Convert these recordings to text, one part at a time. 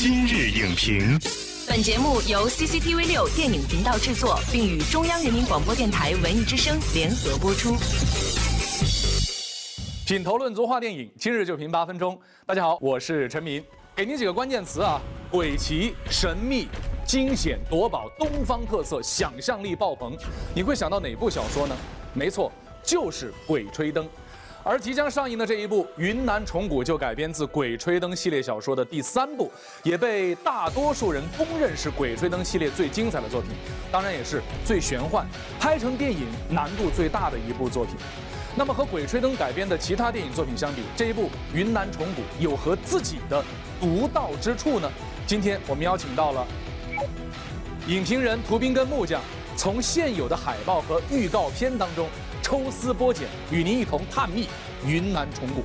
今日影评，本节目由 CCTV 六电影频道制作，并与中央人民广播电台文艺之声联合播出。品头论足话电影，今日就评八分钟。大家好，我是陈明，给您几个关键词啊：鬼奇、神秘、惊险夺宝、东方特色、想象力爆棚。你会想到哪部小说呢？没错，就是《鬼吹灯》。而即将上映的这一部《云南虫谷》就改编自《鬼吹灯》系列小说的第三部，也被大多数人公认是《鬼吹灯》系列最精彩的作品，当然也是最玄幻、拍成电影难度最大的一部作品。那么和《鬼吹灯》改编的其他电影作品相比，这一部《云南虫谷》有何自己的独到之处呢？今天我们邀请到了影评人涂斌跟木匠，从现有的海报和预告片当中。抽丝剥茧，与您一同探秘云南虫谷。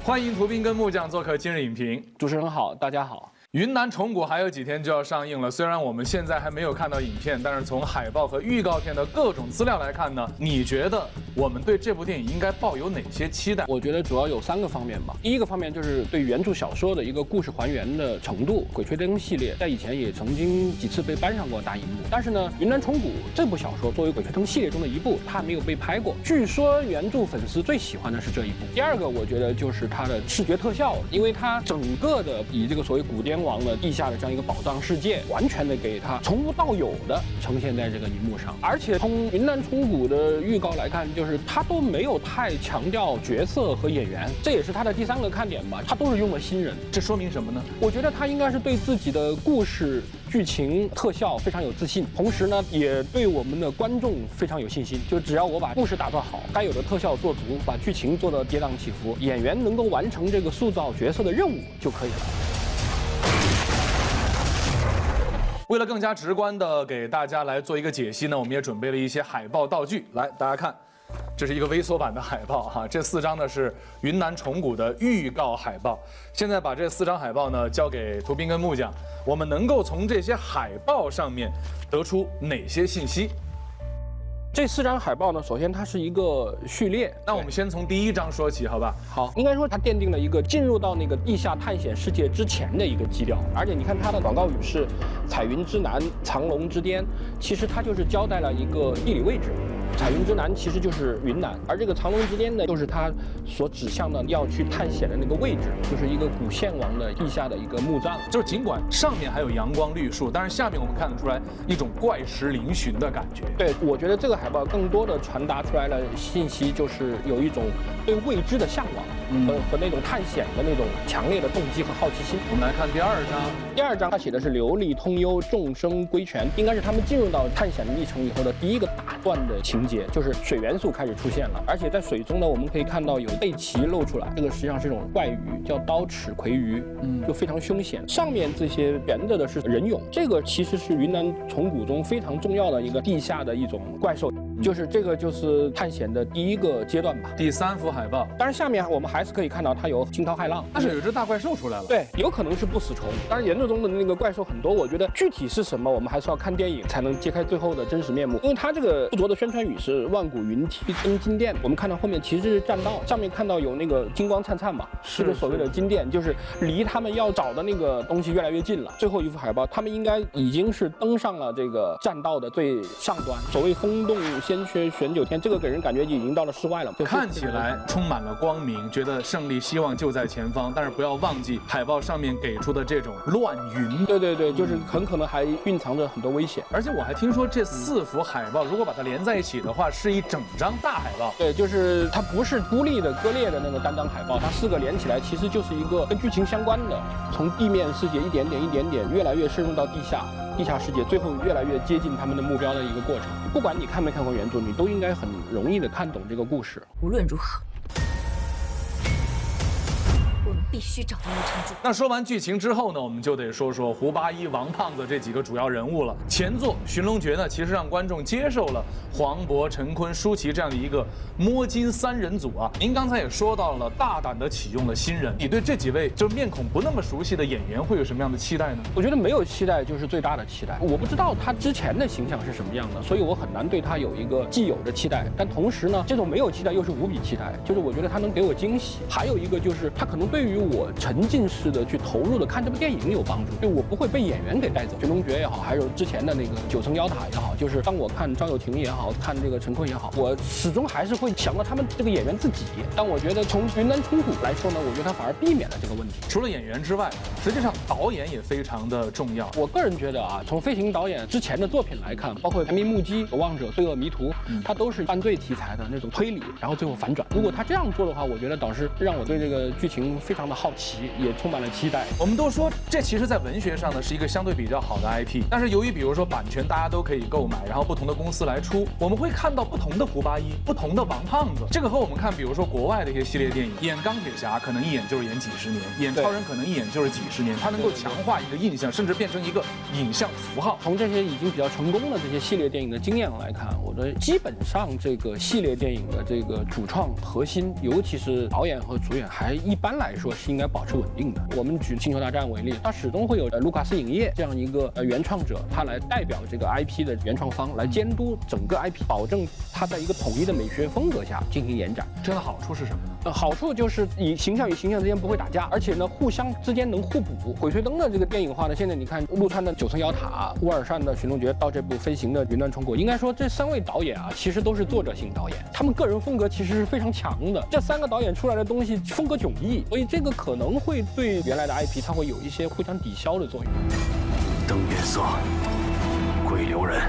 欢迎图斌跟木匠做客今日影评。主持人好，大家好。云南虫谷还有几天就要上映了，虽然我们现在还没有看到影片，但是从海报和预告片的各种资料来看呢，你觉得我们对这部电影应该抱有哪些期待？我觉得主要有三个方面吧。第一个方面就是对原著小说的一个故事还原的程度，《鬼吹灯》系列在以前也曾经几次被搬上过大荧幕，但是呢，《云南虫谷》这部小说作为《鬼吹灯》系列中的一部，它没有被拍过。据说原著粉丝最喜欢的是这一部。第二个，我觉得就是它的视觉特效，因为它整个的以这个所谓古典。王的地下的这样一个宝藏世界，完全的给他从无到有的呈现在这个荧幕上，而且从云南虫谷的预告来看，就是他都没有太强调角色和演员，这也是他的第三个看点吧，他都是用了新人，这说明什么呢？我觉得他应该是对自己的故事、剧情、特效非常有自信，同时呢，也对我们的观众非常有信心，就只要我把故事打造好，该有的特效做足，把剧情做到跌宕起伏，演员能够完成这个塑造角色的任务就可以了。为了更加直观的给大家来做一个解析呢，我们也准备了一些海报道具。来，大家看，这是一个微缩版的海报哈。这四张呢是云南虫谷的预告海报。现在把这四张海报呢交给图斌跟木匠，我们能够从这些海报上面得出哪些信息？这四张海报呢，首先它是一个序列。那我们先从第一张说起，好吧？好，应该说它奠定了一个进入到那个地下探险世界之前的一个基调。而且你看它的广告语是“彩云之南，藏龙之巅”，其实它就是交代了一个地理位置。彩云之南其实就是云南，而这个藏龙之巅呢，就是它所指向的要去探险的那个位置，就是一个古献王的地下的一个墓葬。就是尽管上面还有阳光绿树，但是下面我们看得出来一种怪石嶙峋的感觉。对，我觉得这个海报更多的传达出来的信息，就是有一种对未知的向往。和和那种探险的那种强烈的动机和好奇心。我们来看第二章，第二章它写的是流离通幽，众生归泉，应该是他们进入到探险历程以后的第一个大段的情节，就是水元素开始出现了，而且在水中呢，我们可以看到有背鳍露出来，这个实际上是一种怪鱼，叫刀齿魁鱼，嗯，就非常凶险。上面这些悬着的是人俑，这个其实是云南虫谷中非常重要的一个地下的一种怪兽。就是这个，就是探险的第一个阶段吧。第三幅海报，当然下面我们还是可以看到它有惊涛骇浪，但是有只大怪兽出来了。对，有可能是不死虫。当然原著中的那个怪兽很多，我觉得具体是什么，我们还是要看电影才能揭开最后的真实面目。因为它这个附着的宣传语是万古云梯登金殿，我们看到后面其实是栈道，上面看到有那个金光灿灿嘛，这个所谓的金殿，就是离他们要找的那个东西越来越近了。最后一幅海报，他们应该已经是登上了这个栈道的最上端，所谓风动。先缺玄九天，这个给人感觉已经到了室外了，看起来充满了光明，觉得胜利希望就在前方。但是不要忘记海报上面给出的这种乱云，对对对，就是很可能还蕴藏着很多危险。而且我还听说这四幅海报如果把它连在一起的话，是一整张大海报。对，就是它不是孤立的、割裂的那个单张海报，它四个连起来其实就是一个跟剧情相关的，从地面世界一点点、一点点越来越深入到地下。地下世界最后越来越接近他们的目标的一个过程。不管你看没看过原著，你都应该很容易的看懂这个故事。无论如何。必须找到陆成柱。那说完剧情之后呢，我们就得说说胡八一、王胖子这几个主要人物了。前作《寻龙诀》呢，其实让观众接受了黄渤、陈坤、舒淇这样的一个摸金三人组啊。您刚才也说到了，大胆的启用了新人。你对这几位就是面孔不那么熟悉的演员会有什么样的期待呢？我觉得没有期待就是最大的期待。我不知道他之前的形象是什么样的，所以我很难对他有一个既有的期待。但同时呢，这种没有期待又是无比期待，就是我觉得他能给我惊喜。还有一个就是他可能对于我沉浸式的去投入的看这部电影有帮助，就我不会被演员给带走。《寻龙诀》也好，还有之前的那个《九层妖塔》也好，就是当我看张友廷也好看这个陈坤也好，我始终还是会想到他们这个演员自己。但我觉得从云南冲突来说呢，我觉得他反而避免了这个问题。除了演员之外，实际上导演也非常的重要。我个人觉得啊，从飞行导演之前的作品来看，包括《全民目击》《守望者》《罪恶迷途》，他都是犯罪题材的那种推理，然后最后反转。如果他这样做的话，我觉得导师让我对这个剧情非常的好奇，也充满了期待。我们都说这其实，在文学上呢是一个相对比较好的 IP，但是由于比如说版权大家都可以购买，然后不同的公司来出，我们会看到不同的胡八一，不同的王胖子。这个和我们看比如说国外的一些系列电影，演钢铁侠可能一演就是演几十年，演超人可能一演就是几十年，他能够强化一个印象，甚至变成一个影像符号。从这些已经比较成功的这些系列电影的经验来看，我的基本上这个系列电影的这个主创核心，尤其是导演和主演，还一般来说是应该保持稳定的。我们举《星球大战》为例，它始终会有呃卢卡斯影业这样一个呃原创者，他来代表这个 IP 的原创方来监督整个 IP，保证它在一个统一的美学风格下进行延展。这的好处是什么呢？呃，好处就是以形象与形象之间不会打架，而且呢，互相之间能互补。《鬼吹灯》的这个电影化呢，现在你看陆川的《九层妖塔》，乌尔善的《寻龙诀》，到这部飞行的《云端冲谷》，应该说这三位导演啊，其实都是作者型导演，他们个人风格其实是非常强的。这三个导演出来的东西风格迥异，所以这个可能会对原来的 IP 它会有一些互相抵消的作用。灯变色，鬼留人。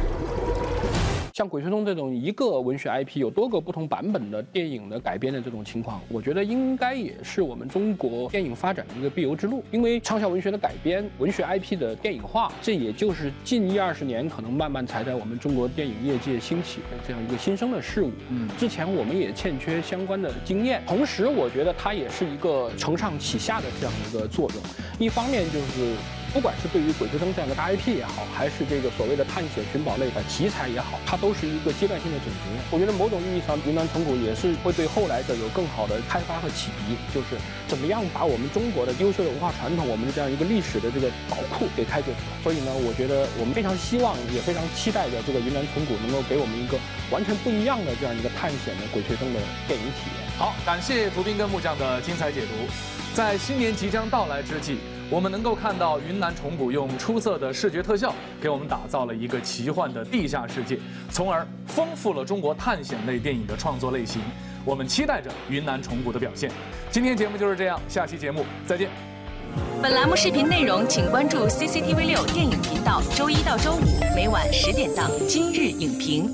像《鬼吹灯》这种一个文学 IP 有多个不同版本的电影的改编的这种情况，我觉得应该也是我们中国电影发展的一个必由之路。因为畅销文学的改编、文学 IP 的电影化，这也就是近一二十年可能慢慢才在我们中国电影业界兴起的这样一个新生的事物。嗯，之前我们也欠缺相关的经验。同时，我觉得它也是一个承上启下的这样一个作用。一方面就是。不管是对于《鬼吹灯》这样的大 IP 也好，还是这个所谓的探险寻宝类的题材也好，它都是一个阶段性的总结。我觉得某种意义上，云南虫谷也是会对后来者有更好的开发和启迪，就是怎么样把我们中国的优秀的文化传统，我们的这样一个历史的这个宝库给开掘出来。所以呢，我觉得我们非常希望，也非常期待着这个云南虫谷能够给我们一个完全不一样的这样一个探险的《鬼吹灯》的电影体验。好，感谢涂斌跟木匠的精彩解读。在新年即将到来之际。我们能够看到云南虫谷用出色的视觉特效给我们打造了一个奇幻的地下世界，从而丰富了中国探险类电影的创作类型。我们期待着云南虫谷的表现。今天节目就是这样，下期节目再见。本栏目视频内容，请关注 CCTV 六电影频道，周一到周五每晚十点档《今日影评》。